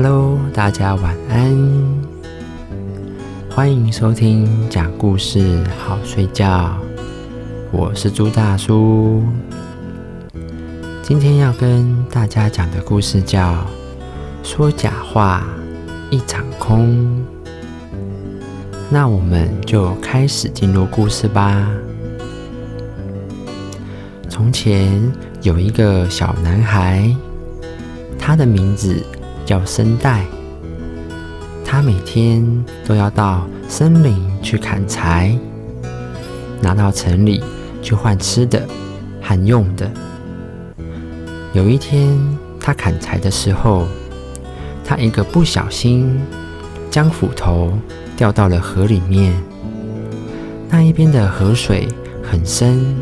Hello，大家晚安，欢迎收听讲故事好睡觉。我是朱大叔，今天要跟大家讲的故事叫《说假话一场空》。那我们就开始进入故事吧。从前有一个小男孩，他的名字叫森代。他每天都要到森林去砍柴，拿到城里去换吃的和用的。有一天，他砍柴的时候，他一个不小心将斧头掉到了河里面。那一边的河水很深，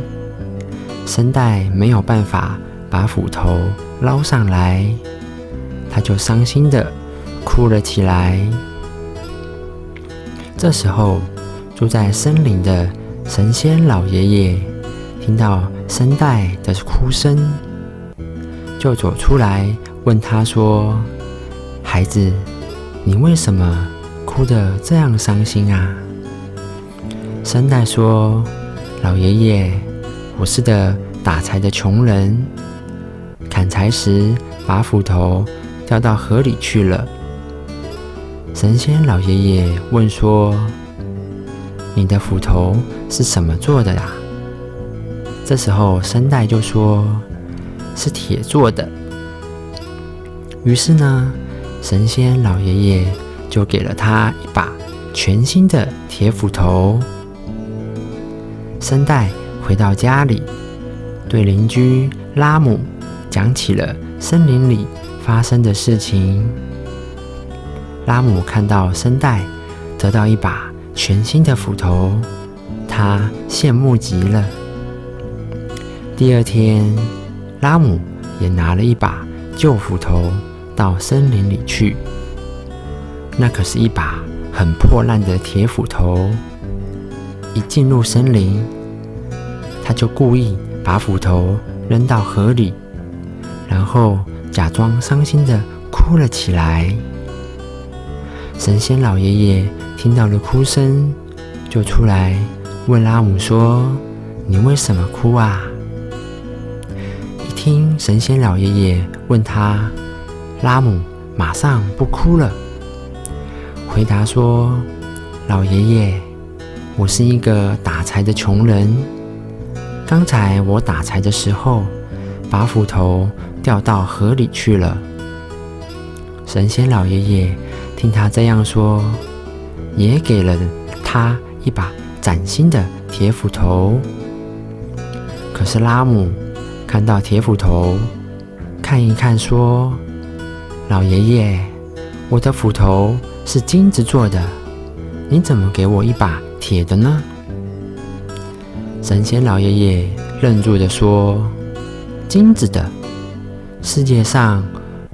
森代没有办法把斧头捞上来，他就伤心的。哭了起来。这时候，住在森林的神仙老爷爷听到声带的哭声，就走出来问他说：“孩子，你为什么哭得这样伤心啊？”声带说：“老爷爷，我是个打柴的穷人，砍柴时把斧头掉到河里去了。”神仙老爷爷问说：“你的斧头是什么做的呀？”这时候，声带就说：“是铁做的。”于是呢，神仙老爷爷就给了他一把全新的铁斧头。声带回到家里，对邻居拉姆讲起了森林里发生的事情。拉姆看到声带得到一把全新的斧头，他羡慕极了。第二天，拉姆也拿了一把旧斧头到森林里去。那可是一把很破烂的铁斧头。一进入森林，他就故意把斧头扔到河里，然后假装伤心的哭了起来。神仙老爷爷听到了哭声，就出来问拉姆说：“你为什么哭啊？”一听神仙老爷爷问他，拉姆马上不哭了，回答说：“老爷爷，我是一个打柴的穷人。刚才我打柴的时候，把斧头掉到河里去了。”神仙老爷爷。听他这样说，也给了他一把崭新的铁斧头。可是拉姆看到铁斧头，看一看，说：“老爷爷，我的斧头是金子做的，你怎么给我一把铁的呢？”神仙老爷爷愣住的说：“金子的，世界上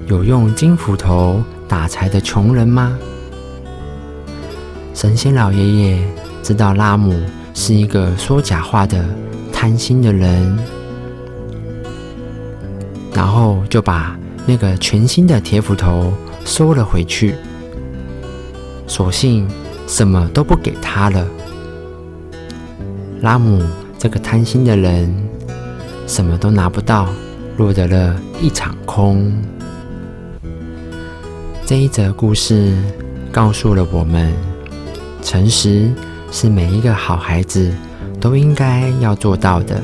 有用金斧头。”打柴的穷人吗？神仙老爷爷知道拉姆是一个说假话的贪心的人，然后就把那个全新的铁斧头收了回去，索性什么都不给他了。拉姆这个贪心的人，什么都拿不到，落得了一场空。这一则故事告诉了我们，诚实是每一个好孩子都应该要做到的。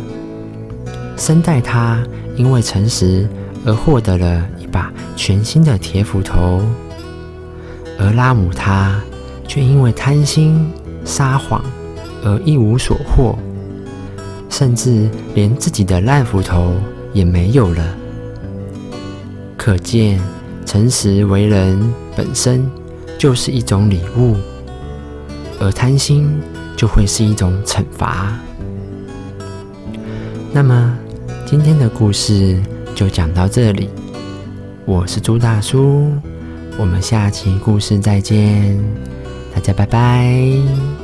生代他因为诚实而获得了一把全新的铁斧头，而拉姆他却因为贪心撒谎而一无所获，甚至连自己的烂斧头也没有了。可见。诚实为人本身就是一种礼物，而贪心就会是一种惩罚。那么，今天的故事就讲到这里。我是朱大叔，我们下期故事再见，大家拜拜。